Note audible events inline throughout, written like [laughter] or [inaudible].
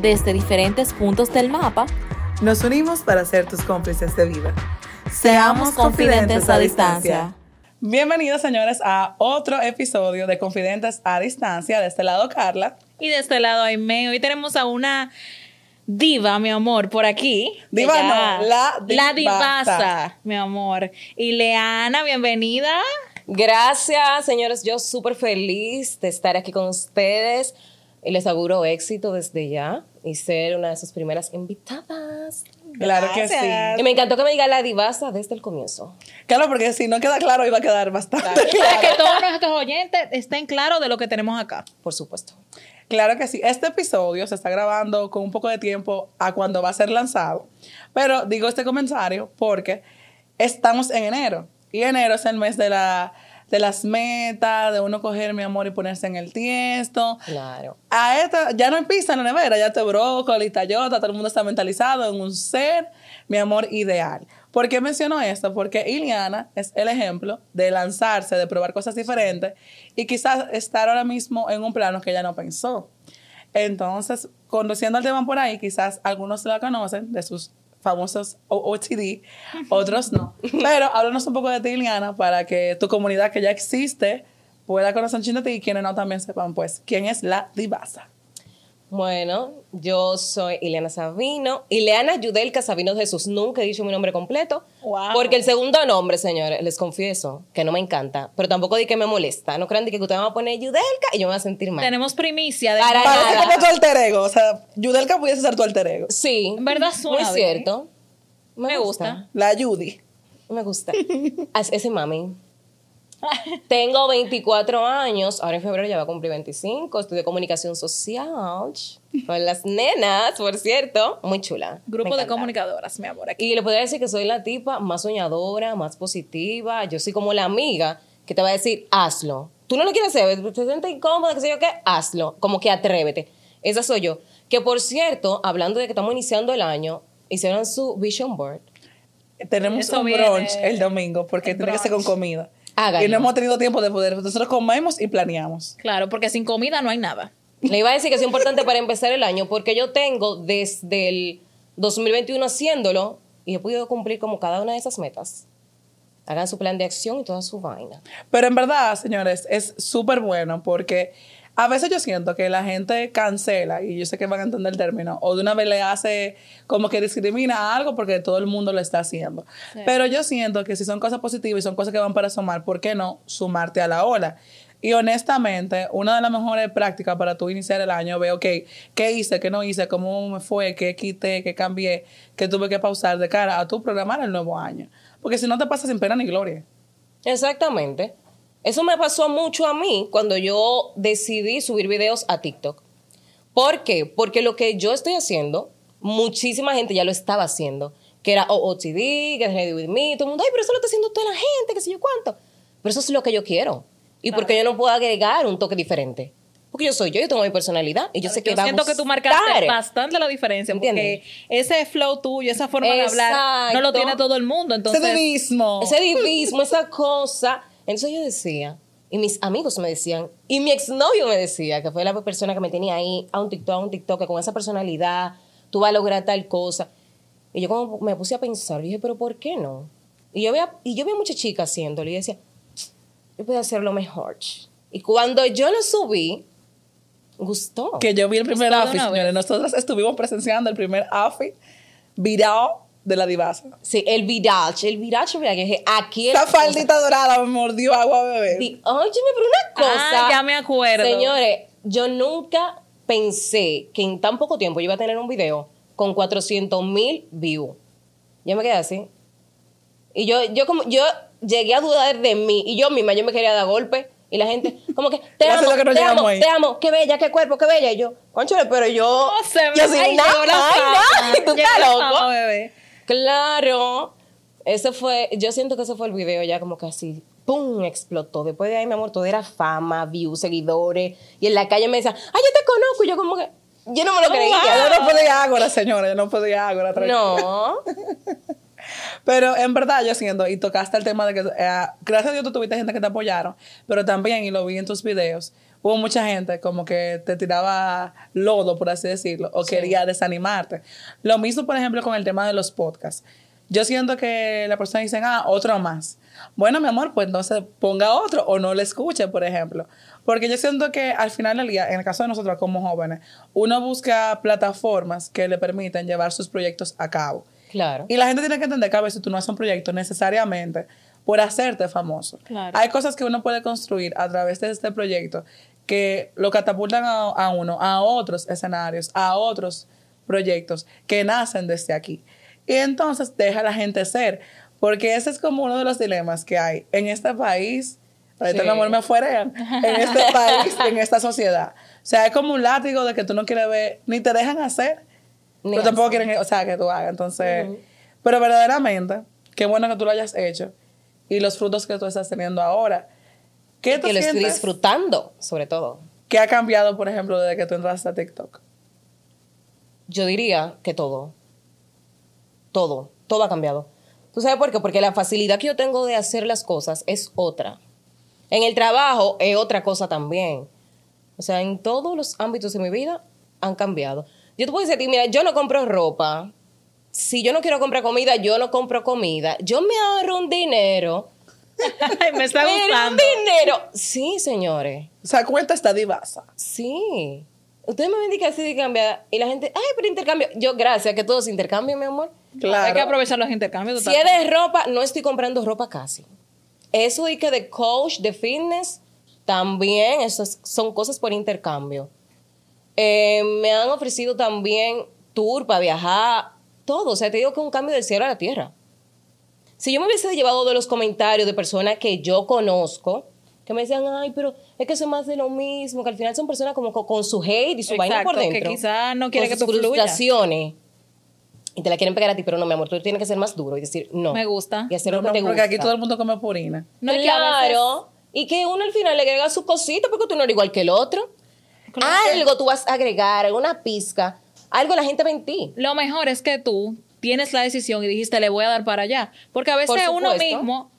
desde diferentes puntos del mapa, nos unimos para ser tus cómplices de vida. Seamos confidentes a distancia. Bienvenidos, señores, a otro episodio de Confidentes a Distancia. De este lado, Carla. Y de este lado, Aime. Hoy tenemos a una diva, mi amor, por aquí. Diva no, la La divasa. divasa, mi amor. Y Leana, bienvenida. Gracias, señores. Yo súper feliz de estar aquí con ustedes y les auguro éxito desde ya y ser una de sus primeras invitadas. Claro que sí. Y me encantó que me diga la divasa desde el comienzo. Claro, porque si no queda claro, iba a quedar bastante Para que todos nuestros oyentes estén claros de lo que tenemos acá. Por supuesto. Claro que sí. Este episodio se está grabando con un poco de tiempo a cuando va a ser lanzado. Pero digo este comentario porque estamos en enero. Y enero es el mes de, la, de las metas, de uno coger mi amor y ponerse en el tiesto. Claro. A esta, ya no hay pizza en la nevera, ya te brócoli, tallota, todo el mundo está mentalizado en un ser, mi amor ideal. ¿Por qué menciono esto? Porque Iliana es el ejemplo de lanzarse, de probar cosas diferentes y quizás estar ahora mismo en un plano que ella no pensó. Entonces, conduciendo el tema por ahí, quizás algunos la conocen de sus famosos OOTD, otros no. [laughs] Pero háblanos un poco de ti, Iliana, para que tu comunidad que ya existe pueda conocer un de ti y quienes no también sepan, pues, quién es la divasa. Bueno, yo soy Ileana Sabino. Ileana Yudelka Sabino Jesús. Nunca he dicho mi nombre completo. Wow. Porque el segundo nombre, señores, les confieso que no me encanta. Pero tampoco di que me molesta. No crean de que usted me va a poner Yudelka y yo me voy a sentir mal. Tenemos primicia de Para Parece nada. como tu alter ego. O sea, Yudelka pudiese ser tu alter ego. Sí. En verdad suena Muy bien. cierto. Me gusta. La Judy. Me gusta. [laughs] As- Ese mami. Tengo 24 años. Ahora en febrero ya va a cumplir 25. Estudio comunicación social. Con las nenas, por cierto. Muy chula. Grupo de comunicadoras, mi amor. Aquí. Y le podría decir que soy la tipa más soñadora, más positiva. Yo soy como la amiga que te va a decir, hazlo. Tú no lo quieres hacer, te sientes incómoda, qué sé yo qué, hazlo. Como que atrévete. Esa soy yo. Que por cierto, hablando de que estamos iniciando el año, hicieron su vision board. Tenemos Eso un viene. brunch el domingo porque El tiene que ser con comida. Háganlo. Y no hemos tenido tiempo de poder. Nosotros comemos y planeamos. Claro, porque sin comida no hay nada. Le iba a decir que es importante para empezar el año porque yo tengo desde el 2021 haciéndolo y he podido cumplir como cada una de esas metas. Hagan su plan de acción y toda su vaina. Pero en verdad, señores, es súper bueno porque a veces yo siento que la gente cancela, y yo sé que van a entender el término, o de una vez le hace como que discrimina algo porque todo el mundo lo está haciendo. Pero yo siento que si son cosas positivas y son cosas que van para sumar, ¿por qué no sumarte a la ola? Y honestamente, una de las mejores prácticas para tú iniciar el año, veo, ok, ¿qué hice? ¿Qué no hice? ¿Cómo me fue? ¿Qué quité? ¿Qué cambié? ¿Qué tuve que pausar de cara a tu programar el nuevo año? Porque si no te pasa sin pena ni gloria. Exactamente. Eso me pasó mucho a mí cuando yo decidí subir videos a TikTok. ¿Por qué? Porque lo que yo estoy haciendo, muchísima gente ya lo estaba haciendo. Que era OOTD, Get Ready With Me, todo el mundo, ay, pero eso lo está haciendo toda la gente, qué sé yo cuánto. Pero eso es lo que yo quiero. ¿Y porque yo no puedo agregar un toque diferente? Porque yo soy yo, yo tengo mi personalidad y yo sé que Yo va a siento que tú marcaste bastante la diferencia porque ¿Entiendes? ese flow tuyo, esa forma de hablar, no lo Exacto. tiene todo el mundo. Entonces, Ese divismo. Ese divismo, esa cosa. Entonces yo decía, y mis amigos me decían, y mi exnovio me decía, que fue la persona que me tenía ahí a un TikTok, a un TikTok, que con esa personalidad tú vas a lograr tal cosa. Y yo como me puse a pensar, dije, pero ¿por qué no? Y yo veía, y yo veía muchas chicas haciéndolo y decía, yo puedo hacerlo mejor. Y cuando yo lo subí, gustó. que yo vi el primer outfit, señores. Nosotros estuvimos presenciando el primer outfit virado de la divasa. Sí, el virage, el virage, mira, que aquí el- Esa faldita dorada me mordió agua bebé. Óyeme, pero una cosa. Ah, ya me acuerdo. Señores, yo nunca pensé que en tan poco tiempo yo iba a tener un video con 400 mil views. Yo me quedé así. Y yo, yo como, yo llegué a dudar de mí. Y yo misma, yo me quería dar golpe. Y la gente, [laughs] como que, te amo, que no te amo, ahí. te amo, qué bella, qué cuerpo, qué bella. Y yo, conchole, pero yo, No, se me yo sin ay, nada, ay, nada, tú estás loco. bebé. Claro. Ese fue, yo siento que ese fue el video ya como que así, ¡pum! explotó. Después de ahí, mi amor, todo era fama, views, seguidores. Y en la calle me decían, ¡ay, yo te conozco! Y yo como que, yo no me lo Oh, creía. Yo no podía ágora, señora. Yo no podía tranquila. No. Pero en verdad yo siento, y tocaste el tema de que, eh, gracias a Dios tú tuviste gente que te apoyaron, pero también, y lo vi en tus videos, hubo mucha gente como que te tiraba lodo, por así decirlo, o quería desanimarte. Lo mismo, por ejemplo, con el tema de los podcasts. Yo siento que la persona dice, ah, otro más. Bueno, mi amor, pues entonces ponga otro o no le escuche, por ejemplo. Porque yo siento que al final del día, en el caso de nosotros como jóvenes, uno busca plataformas que le permitan llevar sus proyectos a cabo. Claro. Y la gente tiene que entender que a veces tú no haces un proyecto necesariamente por hacerte famoso. Claro. Hay cosas que uno puede construir a través de este proyecto que lo catapultan a, a uno a otros escenarios, a otros proyectos que nacen desde aquí. Y entonces deja a la gente ser. Porque ese es como uno de los dilemas que hay en este país. Ahorita Sí. mi amor me afuerean. En este [laughs] país, en esta sociedad. O sea, es como un látigo de que tú no quieres ver, ni te dejan hacer, Ni pero tampoco quieren, o sea, que tú hagas. Entonces, pero verdaderamente, qué bueno que tú lo hayas hecho y los frutos que tú estás teniendo ahora. ¿Qué que lo estoy disfrutando, sobre todo. que ha cambiado, por ejemplo, desde que tú entraste a TikTok? Yo diría que todo. Todo. Todo ha cambiado. ¿Tú sabes por qué? Porque la facilidad que yo tengo de hacer las cosas es otra. En el trabajo es otra cosa también. O sea, en todos los ámbitos de mi vida han cambiado. Yo te puedo decir a ti, mira, yo no compro ropa. Si yo no quiero comprar comida, yo no compro comida. Yo me ahorro un dinero. [laughs] Ay, me está gustando. dinero. Sí, señores. O sea, cuenta esta divasa. Sí. Ustedes me ven de que así de cambiada. Y la gente, ay, pero intercambio. Yo, gracias, que todos intercambio, mi amor. Claro. Hay que aprovechar los intercambios. Si es de ropa, no estoy comprando ropa casi. Eso de que de coach, de fitness, también, esas son cosas por intercambio. Eh, me han ofrecido también tour para viajar, todo. O sea, te digo que es un cambio del cielo a la tierra. Si yo me hubiese llevado de los comentarios de personas que yo conozco, que me decían, ay, pero es que eso es más de lo mismo, que al final son personas como co- con, su hate y su vaina por Exacto, que dentro. quizá no quiere con que tú sus fluyas. frustraciones. Y te la quieren pegar a ti, pero no, mi amor, tú tienes que ser más duro y decir no. Me gusta. Y hacer No, lo que no, te porque gusta. aquí todo el mundo come purina. No, claro. Y que uno al final le agrega su cosita porque tú no eres igual que el otro. Algo tú vas a agregar, alguna pizca. Algo la gente ve en ti. Lo mejor es que tú tienes la decisión y dijiste, le voy a dar para allá. Porque a veces Por uno mismo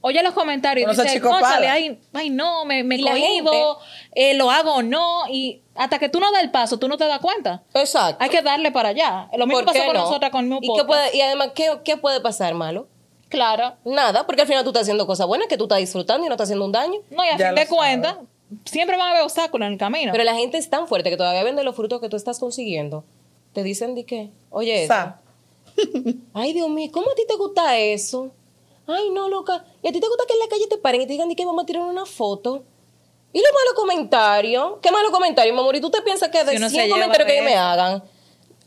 oye los comentarios y dice. "Cónchale, ay, ay, no, me, me cohibo, eh, lo hago o no. Y hasta que tú no das el paso, tú no te das cuenta. Exacto. Hay que darle para allá. Lo mismo ¿Por qué pasó con no? nosotras con mismo ¿Y, qué puede, y además, ¿qué, ¿qué puede pasar malo? Claro. Nada, porque al final tú estás haciendo cosas buenas que tú estás disfrutando y no estás haciendo un daño. No, y a Ya fin de cuentas, siempre van a haber obstáculos en el camino. Pero la gente es tan fuerte que todavía ven de los frutos que tú estás consiguiendo. Te dicen de qué. Oye, sea, Ay, Dios mío, ¿cómo a ti te gusta eso? Ay, no, loca. ¿Y a ti te gusta que en la calle te paren y te digan que vamos a tirar una foto? ¿Y los malos comentarios? ¿Qué malos comentarios, mi amor? ¿Y tú te piensas que de Si uno 100 se lleva comentarios que me hagan,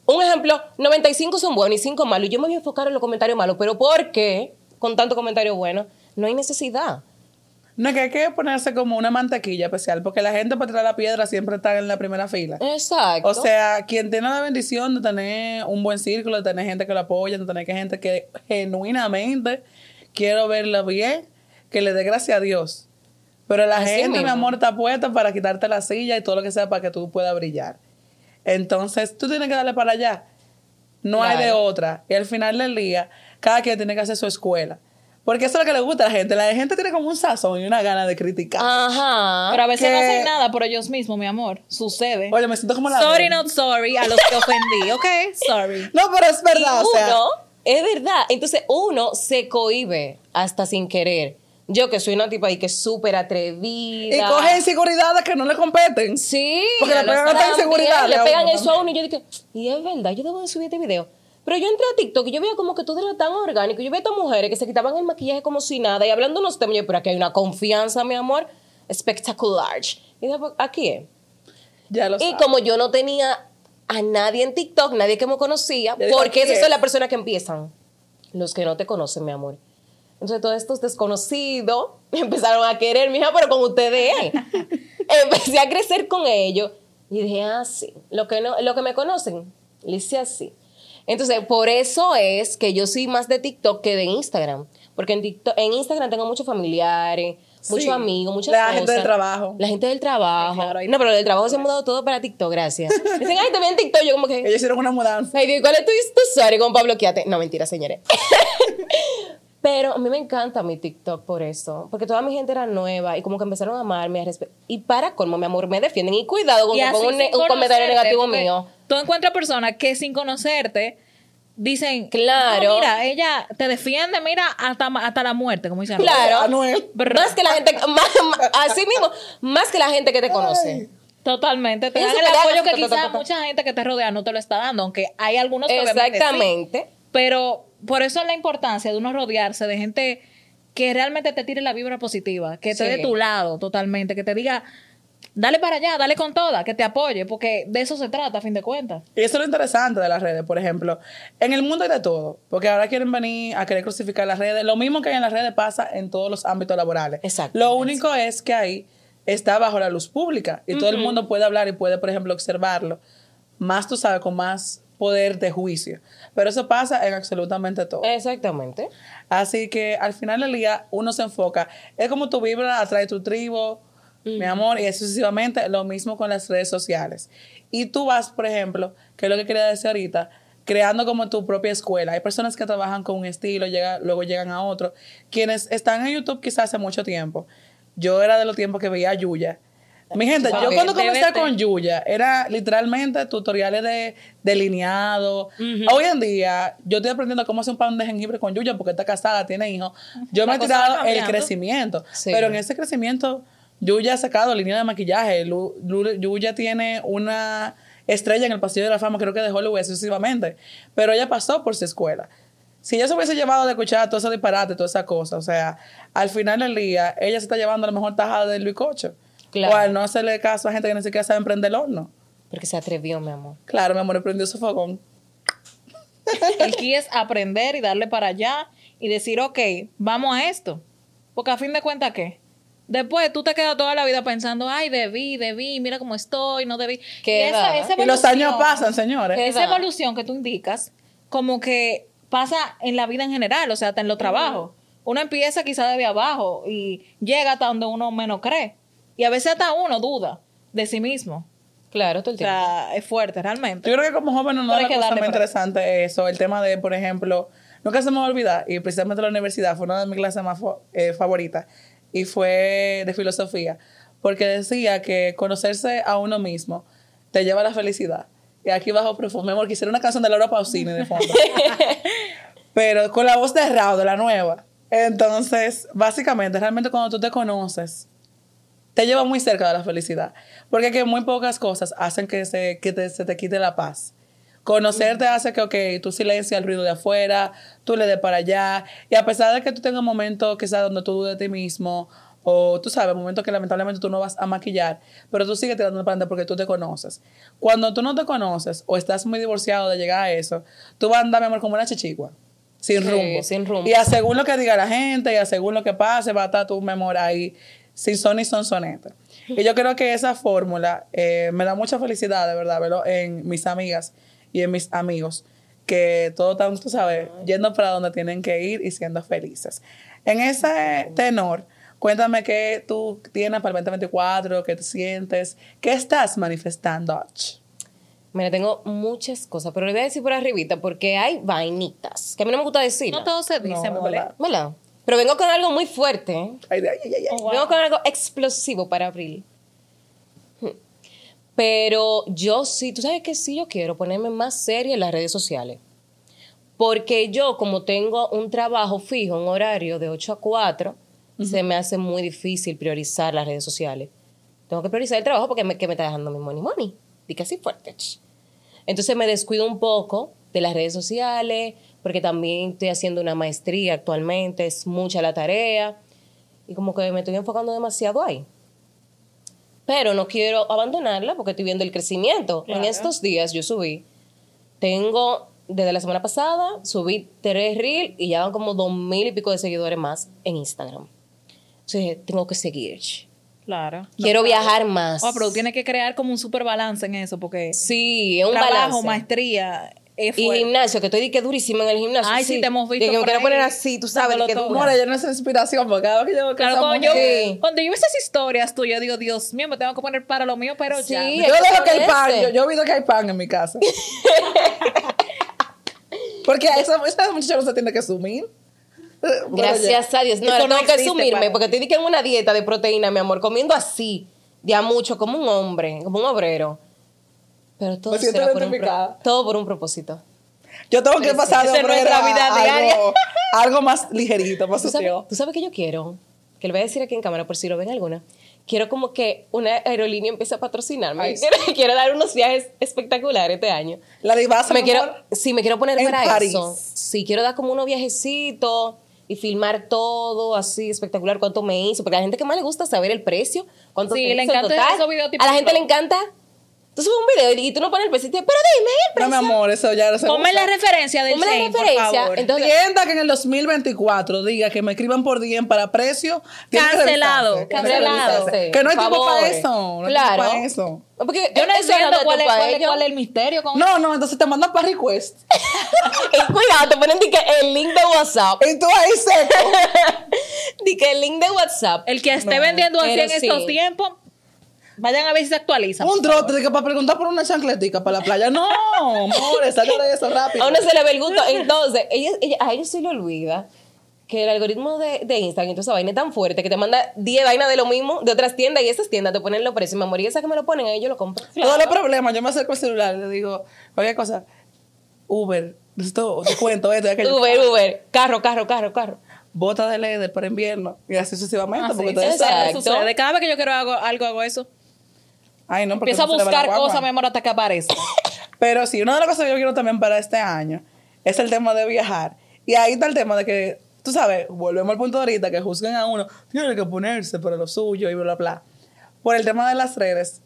un ejemplo, 95 son buenos y 5 malos? Yo me voy a enfocar en los comentarios malos. ¿Pero por qué? Con tanto comentario bueno. No hay necesidad. No que hay que ponerse como una mantequilla especial, porque la gente para tirar la piedra siempre está en la primera fila. Exacto. O sea, quien tiene la bendición de tener un buen círculo, de tener gente que lo apoya, de tener que gente que genuinamente quiero verla bien, que le dé gracias a Dios. Pero la Así gente, mi amor, está puesta para quitarte la silla y todo lo que sea para que tú puedas brillar. Entonces, tú tienes que darle para allá. No hay de otra. Y al final del día, cada quien tiene que hacer su escuela. Porque eso es lo que le gusta a la gente. La gente tiene como un sazón y una gana de criticar. Ajá. Pero a veces que- no hacen nada por ellos mismos, mi amor. Sucede. Oye, me siento como la... sorry, not sorry, a los que ofendí, [laughs] ¿ok? Sorry. No, pero es Y verdad. o sea, uno, es verdad. Entonces uno se cohibe hasta sin querer. Yo que soy una tipa ahí que es súper atrevida. y coge inseguridades que no le competen. Sí. Porque le pegan otra saben, inseguridad Le pegan eso a uno y yo dije, y es verdad, yo debo de subir este video. Pero yo entré a TikTok y yo veía como que todo era tan orgánico. Yo veía a estas mujeres que se quitaban el maquillaje como si nada y hablando unos temas. Yo, pero aquí hay una confianza, mi amor, espectacular. Y dije, "Pues, aquí es. Ya lo Y sabes. como yo no tenía a nadie en TikTok, nadie que me conocía, Ya porque esas es. son las personas que empiezan, los que no te conocen, mi amor. Entonces todos estos desconocidos [laughs] empezaron a querer, mija, pero con ustedes. [laughs] Empecé a crecer con ellos y dije, ah, sí, lo que, no, lo que me conocen, le hice así. Entonces, por eso es que yo soy más de TikTok que de Instagram. Porque en, TikTok, en Instagram tengo muchos familiares, Sí. muchos amigos, muchas La cosas. gente del trabajo. La gente del trabajo. Claro, no, pero del trabajo se ha mudado todo para TikTok, gracias. [laughs] Dicen, ay, también TikTok. Yo como que, Ellos hicieron una mudanza. ay, ¿cuál es tu, tu usuario como para bloquearte? No, mentira, señores. [laughs] Pero a mí me encanta mi TikTok por eso, porque toda mi gente era nueva y como que empezaron a amarme, a respetar. Y para colmo, mi amor, me defienden. Y cuidado con Y que un, comentario negativo mío. Tú encuentras personas que sin conocerte dicen, Claro. "No, mira, ella te defiende, mira, hasta, hasta la muerte, como dicen. Claro. Anuel. Más que la gente, más, más- así mismo, más que la gente que te conoce. Totalmente. Te dan el apoyo que quizás mucha gente que te rodea no te lo está dando, aunque hay algunos que sí. Exactamente. Pero por eso es la importancia de uno rodearse de gente que realmente te tire la vibra positiva, que esté Sí. de tu lado totalmente, que te diga, dale para allá, dale con toda, que te apoye, porque de eso se trata a fin de cuentas. Y eso es lo interesante de las redes, por ejemplo. En el mundo hay de todo, porque ahora quieren venir a querer crucificar las redes. Lo mismo que hay en las redes pasa en todos los ámbitos laborales. Exacto. Lo único es que ahí está bajo la luz pública y todo el mundo puede hablar y puede, por ejemplo, observarlo. Más tú sabes, con más poder de juicio. Pero eso pasa en absolutamente todo. Exactamente. Así que al final del día uno se enfoca. Es como tu vibra atrae tu mi amor, y sucesivamente. Lo mismo con las redes sociales. Y tú vas, por ejemplo, que es lo que quería decir ahorita, creando como tu propia escuela. Hay personas que trabajan con un estilo, llega, luego llegan a otro. Quienes están en YouTube quizás hace mucho tiempo. Yo era de los tiempos que veía a Yuya. Mi gente, yo cuando comencé con Yuya, era literalmente tutoriales de delineado. Hoy en día, yo estoy aprendiendo cómo hacer un pan de jengibre con Yuya porque está casada, tiene hijos. Yo me he tirado el crecimiento. Sí. Pero en ese crecimiento, Yuya ha sacado línea de maquillaje. Lu- Lu- Yuya tiene una estrella en el Pasillo de la Fama, creo que de Hollywood sucesivamente. Pero ella pasó por su escuela. Si ella se hubiese llevado de escuchar todo ese disparate, toda esa cosa, o sea, al final del día, ella se está llevando a la mejor tajada del bizcocho. Claro. O al no hacerle caso a gente que ni siquiera sabe emprender el horno. Porque se atrevió, mi amor. Claro, mi amor, he prendido su fogón. El key es aprender y darle para allá y decir, ok, vamos a esto. Porque a fin de cuentas, ¿qué? Después tú te quedas toda la vida pensando, ay, debí, debí, mira cómo estoy, no debí. ¿Qué Y esa, edad? esa Y los años pasan, señores. ¿Qué Esa edad? evolución que tú indicas, como que pasa en la vida en general, o sea, hasta en los trabajos. Uno empieza quizá desde abajo y llega hasta donde uno menos cree. Y a veces hasta uno duda de sí mismo. Claro, todo el O tiempo. sea, es fuerte realmente. Yo creo que como joven no es que cosa para- interesante eso, el tema de, por ejemplo, nunca se me va a olvidar, y precisamente la universidad fue una de mis clases más eh, favoritas, y fue de filosofía, porque decía que conocerse a uno mismo te lleva a la felicidad. Y aquí bajo mi amor, quisiera una canción de Laura Pausini de fondo. [laughs] Pero con la voz de Rao, de la nueva. Entonces, básicamente, realmente cuando tú te conoces, te lleva muy cerca de la felicidad. Porque que muy pocas cosas hacen que, se, que te- se te quite la paz. Conocerte hace que, ok, tú silencias el ruido de afuera, tú le des para allá. Y a pesar de que tú tengas momentos quizás donde tú dudes de ti mismo, o tú sabes, momentos que lamentablemente tú no vas a maquillar, pero tú sigues tirando para adelante porque tú te conoces. Cuando tú no te conoces o estás muy divorciado de llegar a eso, tú vas a andar, mi amor, como una chichigua. Sin Sí, rumbo. sin rumbo. Y a según lo que diga la gente, y a según lo que pase, va a estar tu memoria ahí sin son ni son soneta. Y yo creo que esa fórmula eh, me da mucha felicidad, de verdad, verlo en mis amigas y en mis amigos, que todo están, tú sabes, yendo para donde tienen que ir y siendo felices. En ese tenor, cuéntame qué tú tienes para el 2024, qué te sientes, qué estás manifestando. Ach? Mira, tengo muchas cosas, pero le voy a decir por arribita porque hay vainitas que a mí no me gusta decir. No todo se dice, No, verdad. ¿Verdad? Pero vengo con algo muy fuerte. ¿eh? Ay, ay, ay, ay. Oh, wow. Vengo con algo explosivo para abril. Pero yo sí, tú sabes que sí, yo quiero ponerme más seria en las redes sociales. Porque yo, como tengo un trabajo fijo, un horario de 8 a 4, se me hace muy difícil priorizar las redes sociales. Tengo que priorizar el trabajo porque me, que me está dejando mi money money. Que así fuerte. Entonces me descuido un poco de las redes sociales, porque también estoy haciendo una maestría actualmente, es mucha la tarea, y como que me estoy enfocando demasiado ahí. Pero no quiero abandonarla porque estoy viendo el crecimiento. En estos días yo subí, tengo, desde la semana pasada, subí tres reels y ya van como dos mil y pico de seguidores más en Instagram. Entonces tengo que seguir. Claro. Quiero viajar más. Oh, pero tú tienes que crear como un super balance en eso, porque Sí, es un trabajo, balance. maestría, es Y gimnasio, que estoy di que durísima en el gimnasio. Ay, sí, te hemos visto que me quiero poner así, tú sabes, que. More, yo no sé inspiración, porque cada vez que yo Claro, cuando yo, Sí. cuando yo veo esas historias tuyas, digo, Dios mío, me tengo que poner para lo mío, pero Sí, ya. Yo dejo que hay pan, yo, yo he oído que hay pan en mi casa. [laughs] Porque esa, esa muchacha no se tiene que sumir. Bueno, Gracias a Dios. No, Eso no tengo que para- porque estoy que en una dieta de proteína, mi amor, comiendo así, de a mucho, como un hombre, como un obrero. Pero todo, Me será por un pro- todo por un propósito. Yo tengo que pasar de nuestra vida a diaria. algo, [laughs] algo más ligerito, más ¿Tú sabes, sucio. tú sabes que yo quiero? Que le voy a decir aquí en cámara por si lo ven alguna. Quiero como que una aerolínea empiece a patrocinarme. Ay, [laughs] quiero, quiero dar unos viajes espectaculares este año. La divasa, me mi quiero, sí, me quiero poner En para París. eso. Sí, quiero dar como unos viajecitos y filmar todo así espectacular, cuánto me hizo, porque a la gente que más le gusta saber el precio, cuánto Sí, te le hizo en encanta total. esos videos tipo A la gente le encanta. Tú subes un video y tú no pones el precio y te, pero dime el No, precio. mi amor, eso ya no se Ponme la referencia del Ponme la por referencia, favor. entonces- Tienda que en el 2024 diga que me escriban por DM para precio. Cancelado, que cancelado. Que no hay Por tiempo para eso. No Claro. tiempo para eso. Porque Yo no entiendo cuál es, cuál, es, paello. cuál es el misterio con No, no, entonces te mandan para request. Y [laughs] cuidado, te ponen di que el link de WhatsApp. Y tú ahí seco. [laughs] Di que el link de WhatsApp. El que esté vendiendo así en estos tiempos, vayan a ver si se actualiza. Un trote de que para preguntar por una chancletica para la playa. No, amor, salga de eso rápido. A uno se le ve el gusto. Entonces, ella, ella- a ellos se le olvida que el algoritmo de, de Instagram y toda esa vaina es tan fuerte que te manda 10 vainas de lo mismo de otras tiendas y esas tiendas te ponen los precios. Mi amor, y esa que me lo ponen, ahí yo lo compro. Todos los problemas, yo me acerco al celular y le digo, cualquier cosa, Uber, esto, te cuento esto, y aquello. Uber, Uber, carro, carro, carro, carro. Bota de leather para invierno y así sucesivamente. Ah, porque sí, ustedes saben. Sucede. Cada vez que yo quiero algo, algo hago eso. Ay, no, porque Empiezo a no buscar cosas, mi amor, hasta que aparezca. [coughs] Pero sí, una de las cosas que yo quiero también para este año es el tema de viajar. Y ahí está el tema de que, tú sabes, volvemos al punto de ahorita, que juzguen a uno, tiene que ponerse para lo suyo y bla, bla, bla. Por el tema de las redes,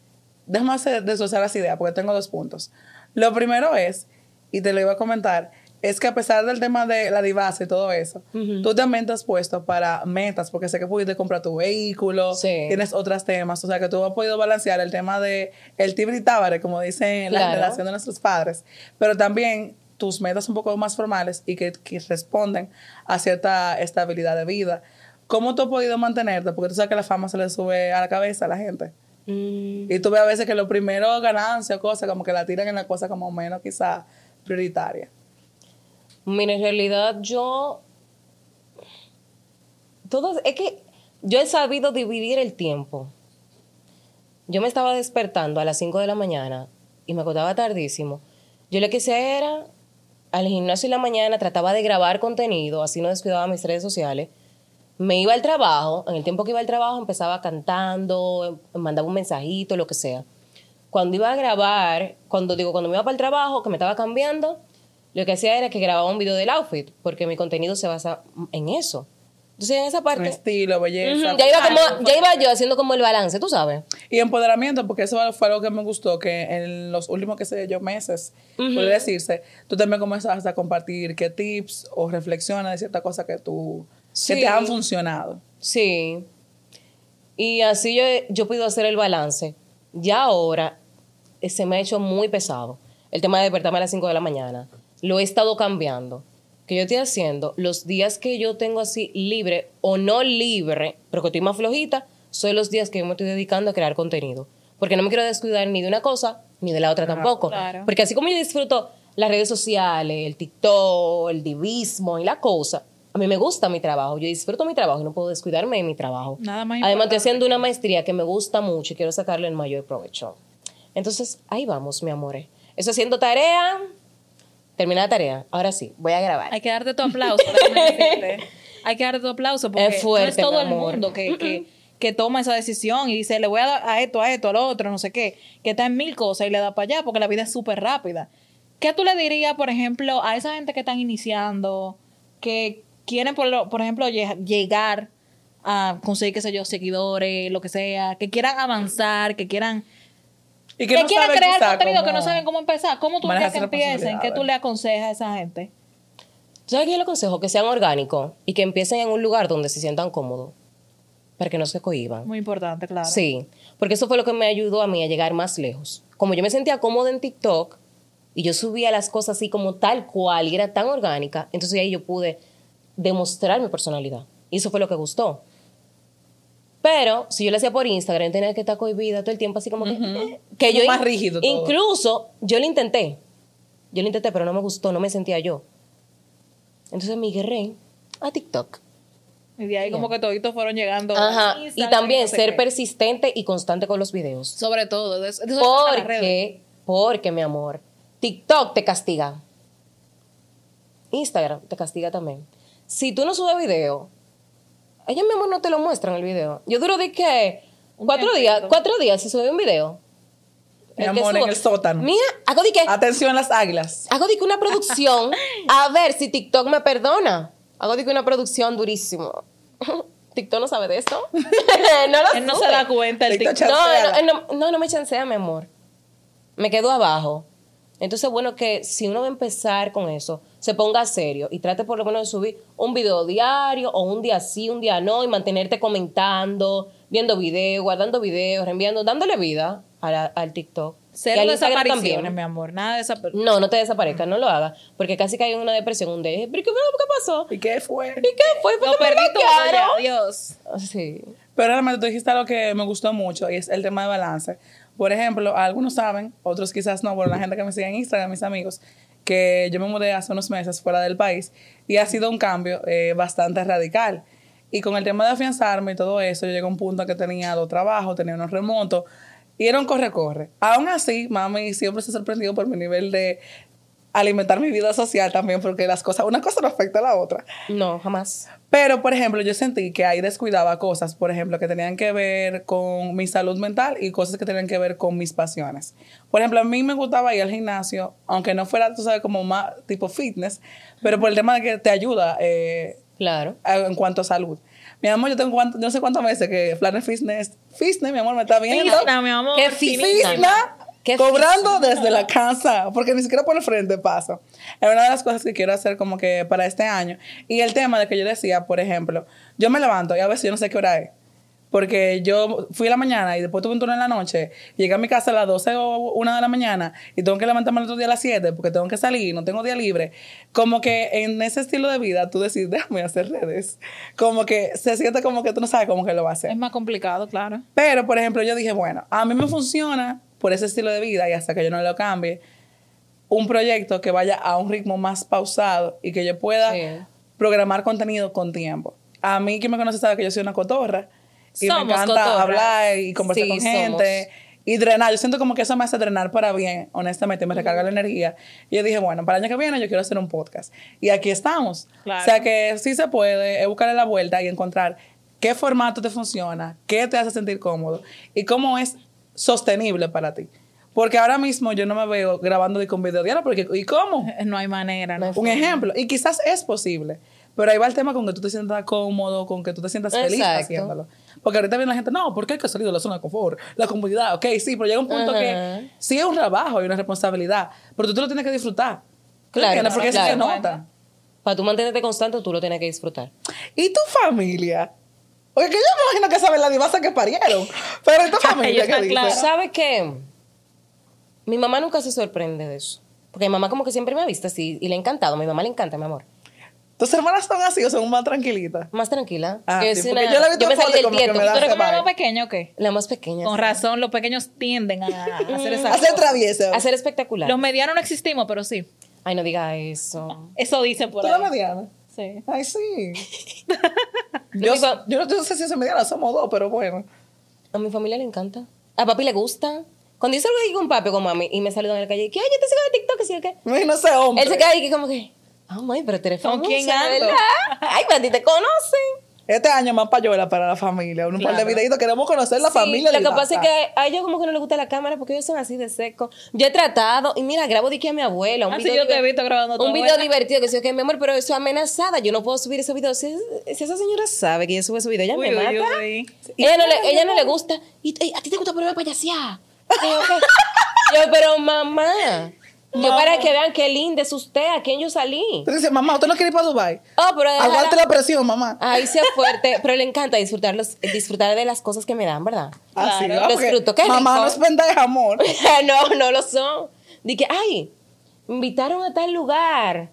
déjame hacer, desglosar las ideas, porque tengo dos puntos. Lo primero es, y te lo iba a comentar, es que a pesar del tema de la divasa y todo eso, tú también te has puesto para metas, porque sé que pudiste comprar tu vehículo, Sí. tienes otros temas, o sea que tú has podido balancear el tema de el tibri tábare, como dicen la generación de nuestros padres, pero también tus metas un poco más formales y que, que responden a cierta estabilidad de vida. ¿Cómo tú has podido mantenerte? Porque tú sabes que la fama se le sube a la cabeza a la gente. Mm, Y tú ves a veces que lo primero ganancia o cosas, como que la tiran en la cosa como menos quizá prioritaria. Mira, en realidad yo. Todo, es que yo he sabido dividir el tiempo. Yo me estaba despertando a las 5 de la mañana y me acostaba tardísimo. Yo lo que hacía era al gimnasio en la mañana, trataba de grabar contenido, así no descuidaba mis redes sociales. Me iba al trabajo, en el tiempo que iba al trabajo empezaba cantando, mandaba un mensajito, lo que sea. Cuando iba a grabar, cuando digo, cuando me iba para el trabajo, que me estaba cambiando, lo que hacía era que grababa un video del outfit, porque mi contenido se basa en eso. Entonces, en esa Un parte, estilo, belleza. ya, iba como, ya iba yo haciendo como el balance, tú sabes. Y empoderamiento, porque eso fue algo que me gustó, que en los últimos, qué sé yo, meses, puede decirse, tú también comenzaste a compartir qué tips o reflexiones de ciertas cosas que tú, Sí. que te han funcionado. Sí. Y así yo, yo puedo hacer el balance. Ya ahora eh, se me ha hecho muy pesado el tema de despertarme a las 5 de la mañana. Lo he estado cambiando. Que yo estoy haciendo los días que yo tengo así libre o no libre, pero que estoy más flojita, son los días que yo me estoy dedicando a crear contenido. Porque no me quiero descuidar ni de una cosa ni de la otra tampoco. claro. Porque así como yo disfruto las redes sociales, el TikTok, el divismo y la cosa, a mí me gusta mi trabajo. Yo disfruto mi trabajo y no puedo descuidarme de mi trabajo. Nada más Además, estoy haciendo una maestría que me gusta mucho y quiero sacarle el mayor provecho. Entonces, ahí vamos, mi amor. Eso haciendo tarea. Termina la tarea. Ahora sí, voy a grabar. Hay que darte tu aplauso. [laughs] Hay que darte tu aplauso porque Es fuerte, no es todo el mundo que, que, que toma esa decisión y dice, le voy a dar a esto, a esto, a lo otro, no sé qué, que está en mil cosas y le da para allá porque la vida es súper rápida. ¿Qué tú le dirías, por ejemplo, a esa gente que están iniciando, que quieren, por, lo- por ejemplo, lle- llegar a conseguir, qué sé yo, seguidores, lo que sea, que quieran avanzar, que quieran Y que, no quieran saben crear quizá contenido que no saben cómo empezar. ¿Cómo tú dirías que empiecen? ¿Qué tú le aconsejas a esa gente? ¿Sabes qué yo le aconsejo? Que sean orgánicos y que empiecen en un lugar donde se sientan cómodos. Para que no se cohiban. Muy importante, claro. Sí, porque eso fue lo que me ayudó a mí a llegar más lejos. Como yo me sentía cómoda en TikTok y yo subía las cosas así como tal cual y era tan orgánica, entonces ahí yo pude demostrar mi personalidad. Y eso fue lo que gustó. Pero si yo lo hacía por Instagram, tenía que estar cohibida todo el tiempo así como que... eh, que yo Como más rígido todo. Incluso yo lo intenté. Yo lo intenté, pero no me gustó, no me sentía yo. Entonces migré a TikTok. Y de ahí como que toditos fueron llegando. Ajá. a Y también no sé ser qué. persistente y constante con los videos. Sobre todo. de eso- de eso. Porque, porque, mi amor, TikTok te castiga. Instagram te castiga también. Si tú no subes video, ellos mismos no te lo muestran el video. Yo duro de que cuatro días, cuatro días si subí un video. Mi El amor, en el sótano. Mira, hago de que, Atención las águilas. hago de que una producción [laughs] a ver si TikTok me perdona. Hago de que una producción durísimo. [laughs] TikTok no sabe de esto. [laughs] no lo Él no se da cuenta el TikTok TikTok. No, Chanceala. él no, él no, no, no me chancea, mi amor. Me quedo abajo. Entonces, bueno, que si uno va a empezar con eso, se ponga serio y trate por lo menos de subir un video diario o un día sí, un día no, y mantenerte comentando, viendo videos, guardando videos, reenviando, dándole vida a la- al TikTok. Cero desapariciones, también. mi amor. Nada de. No, no te desaparezcas, no lo hagas, porque casi cae en una depresión un día. ¿Pero qué, qué pasó? ¿Y qué fue? ¿Y qué fue? ¿Por Lo qué me perdí todo ya. bloquearon? Adiós. Sí. Pero realmente tú dijiste algo que me gustó mucho y es el tema de balance. Por ejemplo, algunos saben, otros quizás no, por la gente que me sigue en Instagram, mis amigos, que yo me mudé hace unos meses fuera del país y ha sido un cambio eh, bastante radical. Y con el tema de afianzarme y todo eso, yo llegué a un punto que tenía dos trabajos, tenía unos remotos y era un corre-corre. Aún así, mami siempre se ha sorprendido por mi nivel de alimentar mi vida social también, porque las cosas, una cosa no afecta a la otra. No, jamás. Pero, por ejemplo, yo sentí que ahí descuidaba cosas, por ejemplo, que tenían que ver con mi salud mental y cosas que tenían que ver con mis pasiones. Por ejemplo, a mí me gustaba ir al gimnasio, aunque no fuera, tú sabes, como más tipo fitness, pero por el tema de que te ayuda eh, Claro. a- en cuanto a salud. Mi amor, yo tengo cuánto, no sé cuántas veces que Planet Fitness, Fitness, mi amor, me está viendo. Fitna, mi amor. Finita. fitna. Fitna, Cobrando desde la casa, porque ni siquiera por el frente pasa. Es una de las cosas que quiero hacer como que para este año. Y el tema de que yo decía, por ejemplo, yo me levanto y a veces yo no sé qué hora es. Porque yo fui a la mañana y después tuve un turno en la noche, llegué a mi casa a las 12 o 1 de la mañana y tengo que levantarme el otro día a las 7 porque tengo que salir, no tengo día libre. Como que en ese estilo de vida tú decides, [laughs] déjame hacer redes. Como que se siente como que tú no sabes cómo que lo va a hacer. Es más complicado, claro. Pero, por ejemplo, yo dije, bueno, a mí me funciona por ese estilo de vida y hasta que yo no lo cambie, un proyecto que vaya a un ritmo más pausado y que yo pueda Sí. programar contenido con tiempo. A mí, quien me conoce sabe que yo soy una cotorra y Somos me encanta cotorras. hablar y conversar Sí, con somos. gente y drenar. Yo siento como que eso me hace drenar para bien, honestamente, me recarga la energía. Y yo dije, bueno, para el año que viene yo quiero hacer un podcast. Y aquí estamos. Claro. O sea que sí se puede, es buscarle la vuelta y encontrar qué formato te funciona, qué te hace sentir cómodo y cómo es sostenible para ti. Porque ahora mismo yo no me veo grabando de con video diario, porque ¿y cómo? [laughs] No hay manera, ¿no? Un ejemplo. Y quizás es posible. Pero ahí va el tema con que tú te sientas cómodo, con que tú te sientas feliz Exacto. haciéndolo. Porque ahorita viene la gente, no, porque hay que salir de la zona de confort, la comodidad. Ok, sí, pero llega un punto Ajá. que sí es un trabajo y una responsabilidad, pero tú te lo tienes que disfrutar. ¿Tú Claro, entiendes? Porque eso claro. se nota. Para tú mantenerte constante, tú lo tienes que disfrutar. ¿Y tu familia? Oye, que yo me imagino que saben la divasa que parieron. Pero [laughs] ¿y tu familia están dice? claros. ¿Sabes qué? Mi mamá nunca se sorprende de eso. Porque mi mamá como que siempre me ha visto así y le ha encantado. A mi mamá le encanta, mi amor. ¿Tus hermanas son así o son más tranquilitas? Más tranquila. Ah, Que sí, es porque una- yo la he visto me salí del que ¿Tú eres como la más pequeña o qué? La más pequeña. Con sí. razón, los pequeños tienden a [laughs] hacer esa Hacer travieso. A ser espectacular. Los medianos no existimos, pero sí. Ay, no diga eso. Eso dicen por ¿Tú ahí. la mediana? Sí. Ay, sí. [laughs] [laughs] Yo yo, no sé si es mediana, somos dos, pero bueno. A mi familia le encanta. A papi le gusta. Cuando yo salgo ahí con papi o con mami y me saludan en la calle, que ay, yo te sigo de TikTok, sí o qué. Me imagino ese hombre. Él se queda ahí como que, oh, my, pero tú eres ¿Con famosa, quién ando? ¿verdad? [laughs] Ay, pero a ti te conocen. Este año más payola para la familia. Un par de Claro. videitos. Queremos conocer la Sí, familia. Lo que pasa es que a ellos como que no les gusta la cámara porque ellos son así de secos. Yo he tratado, y mira, grabo de que a mi abuela. Un Ah, sí, video yo te he visto grabando Un video abuela. divertido que sí, ok, mi amor, pero eso es amenazada. Yo no puedo subir esos videos. Si, si esa señora sabe que yo subo ese video, ella Uy, me uy, mata. uy. Ella no, le, ella no le gusta. Y, y a ti te gusta ponerme payasear. Yo, ¿qué? [laughs] Yo, pero mamá. Yo para que vean qué linda es usted, a quién yo salí. Tú dices, mamá, ¿usted no quiere ir para Dubai? Oh, pero Aguante la presión, mamá. Ahí sea [laughs] fuerte, pero le encanta disfrutar, los, disfrutar de las cosas que me dan, ¿verdad? Así, Claro. ¿no? Los frutos, qué Mamá rico. no es pendeja, [laughs] amor. no, no lo son. Dije, ay, me invitaron a tal lugar.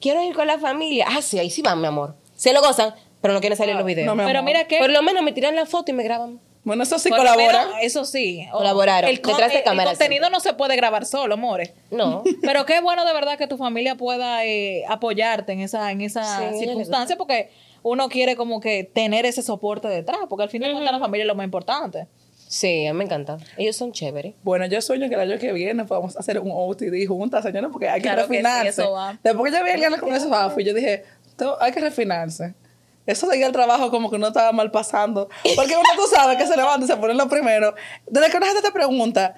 Quiero ir con la familia. Ah, sí, ahí sí van, mi amor. Se lo gozan, pero no quieren salir los videos. No, mi Pero mira que Por lo menos me tiran la foto y me graban. Bueno, eso sí Por colabora. menos, eso sí. Colaboraron, El, con- detrás de el- cámara El contenido no se puede grabar solo, more. No. [laughs] Pero qué bueno de verdad que tu familia pueda eh, apoyarte en esa, en esa Sí, circunstancia, porque uno quiere como que tener ese soporte detrás, porque al fin de cuentas la familia es lo más importante. Sí, a mí me encanta. Ellos son chéveres. Bueno, yo sueño que el año que viene podamos hacer un OTD juntas, señores, porque hay que Claro que sí, refinarse. eso va. Después que yo vi a Eliana con esos outfits, yo dije, "Tengo- hay que refinarse. Eso de ir al trabajo como que uno estaba mal pasando. Porque uno tú sabes que se levanta y se pone lo primero. Desde que una gente te pregunta,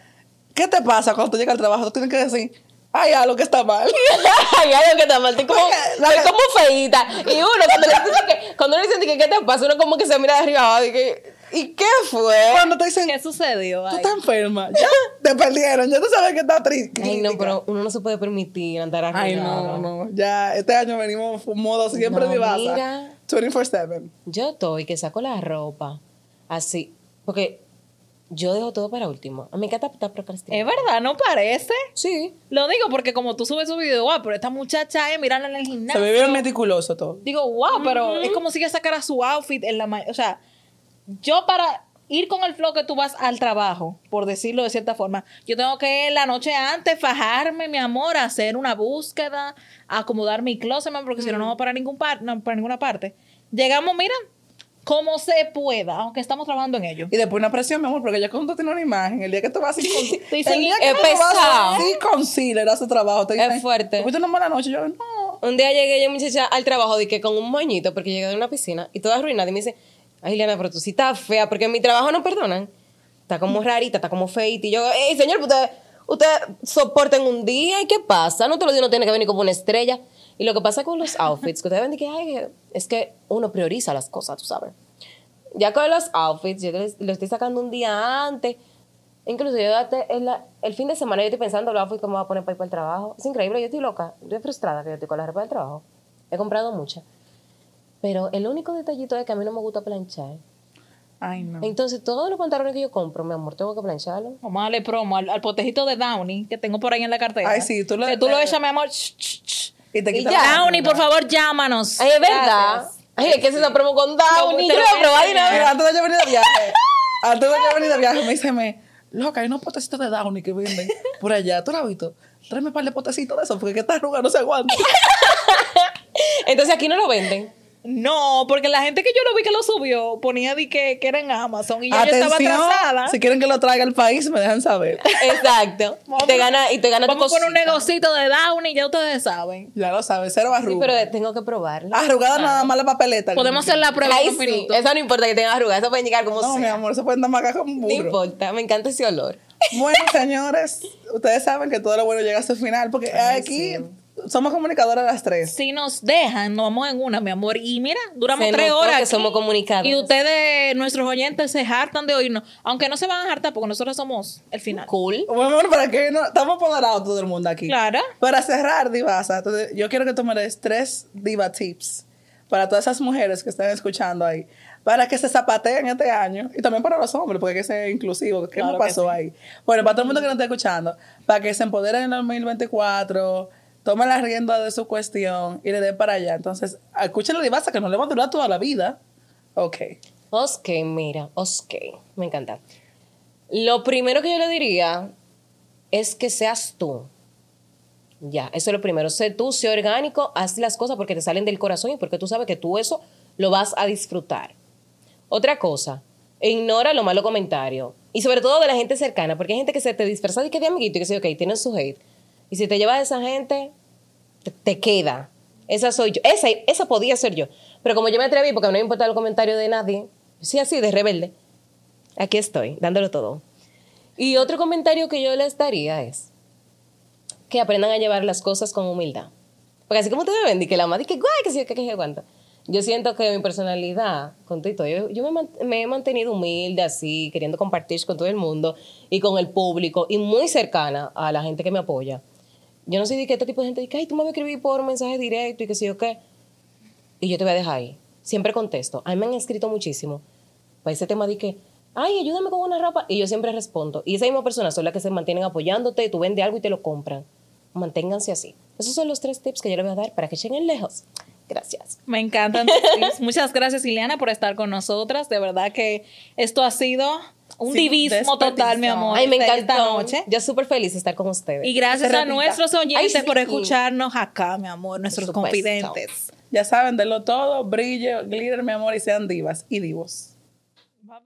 ¿qué te pasa cuando tú llegas al trabajo? Tú tienes que decir, hay algo que está mal. [laughs] Ay, algo que está mal. Estoy como, La- estoy como feíta. Y uno, cuando le dicen que, cuando le dicen que, ¿qué te pasa? Uno como que se mira de arriba abajo y que, ¿y qué fue? Cuando te dicen, ¿Qué sucedió? tú estás enferma, ya te perdieron, ya tú sabes que está triste. Ay, no, pero uno no se puede permitir andar Ay, arreglado. no, no. Ya este año venimos en modo siempre No, divasa. mira. 24-7. Yo estoy que saco la ropa así, porque yo dejo todo para último. A mí me encanta estar Es verdad, ¿no parece? Sí. Lo digo porque como tú subes su video, wow, pero esta muchacha es mirarla en el Se gimnasio. ve bien meticuloso todo. Digo, wow, pero es como si ella sacara su outfit en la ma- O sea, yo para ir con el flow que tú vas al trabajo, por decirlo de cierta forma, yo tengo que la noche antes fajarme, mi amor, hacer una búsqueda, acomodar mi closet, man, porque si no, no vamos para, ningún par no, para ninguna parte. Llegamos, mira, como se pueda, aunque estamos trabajando en ello. Y después una presión, mi amor, porque ya cuando tú tienes una imagen, el día que tú vas [laughs] sin concealer, el día es que tú vas pesado. sin concealer a su trabajo, te Es dicen, fuerte. ¿Tuviste una mala noche? Yo, no. Un día llegué yo, muchacha, al trabajo, de que con un moñito, porque llegué de una piscina y toda arruinada. Y me dice, ay, Liana, pero tú sí estás fea, porque en mi trabajo no perdonan. Está como rarita, está como feita. Y yo, hey, señor, usted, usted soporten un día. ¿Y qué pasa? No todos los días uno tiene que venir como una estrella. Y lo que pasa con los outfits, que ustedes ven de que, ay, es que uno prioriza las cosas, tú sabes. Ya con los outfits, yo lo estoy sacando un día antes. Incluso yo el fin de semana yo estoy pensando los outfits que me voy a poner para ir para el trabajo. Es increíble, yo estoy loca. Estoy frustrada que yo estoy con la ropa del trabajo. He comprado muchas. Pero el único detallito es que a mí no me gusta planchar. Ay, no. Entonces, todos los pantalones que yo compro, mi amor, tengo que plancharlos. Vamos a darle promo al, al potejito de Downy que tengo por ahí en la cartera. Ay, sí, tú lo- Que tú lo echas, mi amor. Y te Y quitas Downy, por favor, llámanos. Ay, es verdad. Gracias. Ay, es que se esa promo con Downy. te Yo lo voy a enseñar. vez. Mira, antes de yo venir de viaje, antes de yo venir de viaje, me dice, me, loca, hay unos potecitos de Downy que venden por allá. ¿Tú lo has visto? Tráeme un par de potecitos de eso, porque que esta arruga no se aguanta. [laughs] Entonces, aquí no lo venden. No, porque la gente que yo lo vi que lo subió ponía di que, que era en Amazon y ya yo estaba atrasada. si quieren que lo traiga al país, me dejan saber. [laughs] Exacto. te gana, y te gana tu Vamos con un negocito de Downy, ya ustedes saben. Ya lo sabes, cero Sí, arruga. pero tengo que probarlo. Arrugada nada más la papeleta. Podemos hacer la prueba unos sí. Eso no importa que tenga arrugas. Eso pueden llegar como No, sea. mi amor, se pueden dar más como un No burro. importa. Me encanta ese olor. Bueno, señores, ustedes saben que todo lo bueno llega hasta el final, porque aquí somos comunicadoras las tres. Si nos dejan, nos vamos en una, mi amor. Y mira, duramos Se tres horas. que aquí. somos comunicadoras. Y ustedes, nuestros oyentes, se hartan de oírnos. Aunque no se van a hartar porque nosotros somos el final. Cool. Bueno, para que no, estamos ponderados todo el mundo aquí. Claro. Para cerrar, Divasa, entonces, yo quiero que tú me des tres Diva Tips para todas esas mujeres que están escuchando ahí, para que se zapateen este año y también para los hombres, porque hay que ser inclusivo. ¿Qué Claro pasó sí. ahí? Bueno, para todo el mundo que nos está escuchando, para que se empoderen en el 2024, tomen la rienda de su cuestión y le den para allá. Entonces, escuchen la Divasa que no le va a durar toda la vida. Ok. Ok, mira, ok. Me encanta. Lo primero que yo le diría es que seas tú. Ya, eso es lo primero. Sé tú, sé orgánico, haz las cosas porque te salen del corazón y porque tú sabes que tú eso lo vas a disfrutar. Otra cosa, ignora los malos comentarios. Y sobre todo de la gente cercana, porque hay gente que se te dispersa y que de amiguito y que sí, ok, tienen su hate. Y si te llevas a esa gente, te, te queda. Esa soy yo. Esa, esa podía ser yo. Pero como yo me atreví, porque no me importa el comentario de nadie, sí, así, de rebelde, aquí estoy, dándolo todo. Y otro comentario que yo les daría es que aprendan a llevar las cosas con humildad. Porque así como ustedes ven, y que la madre, que guay, que sí, que, que, cuánto. Yo siento que mi personalidad, con todo, yo, yo me he mantenido humilde así, queriendo compartir con todo el mundo y con el público y muy cercana a la gente que me apoya. Yo no sé de qué este tipo de gente dice, ay, tú me vas a escribir por mensaje directo y que sé yo qué. Y yo te voy a dejar ahí. Siempre contesto. A mí me han escrito muchísimo para ese tema de que, ay, ayúdame con una ropa. Y yo siempre respondo. Y esa misma persona son las que se mantienen apoyándote, tú vendes algo y te lo compran. Manténganse así. Esos son los tres tips que yo les voy a dar para que lleguen lejos. Gracias. Me encantan. Muchas gracias, Ileana, por estar con nosotras. De verdad que esto ha sido un divismo total, mi amor. Ay, me encantó. Esta noche. Yo súper feliz de estar con ustedes. Y gracias a nuestros oyentes Ay, sí. por escucharnos acá, mi amor, nuestros confidentes. Ya saben, denlo todo, brillo, glitter, mi amor, y sean divas y divos. Bye, bye.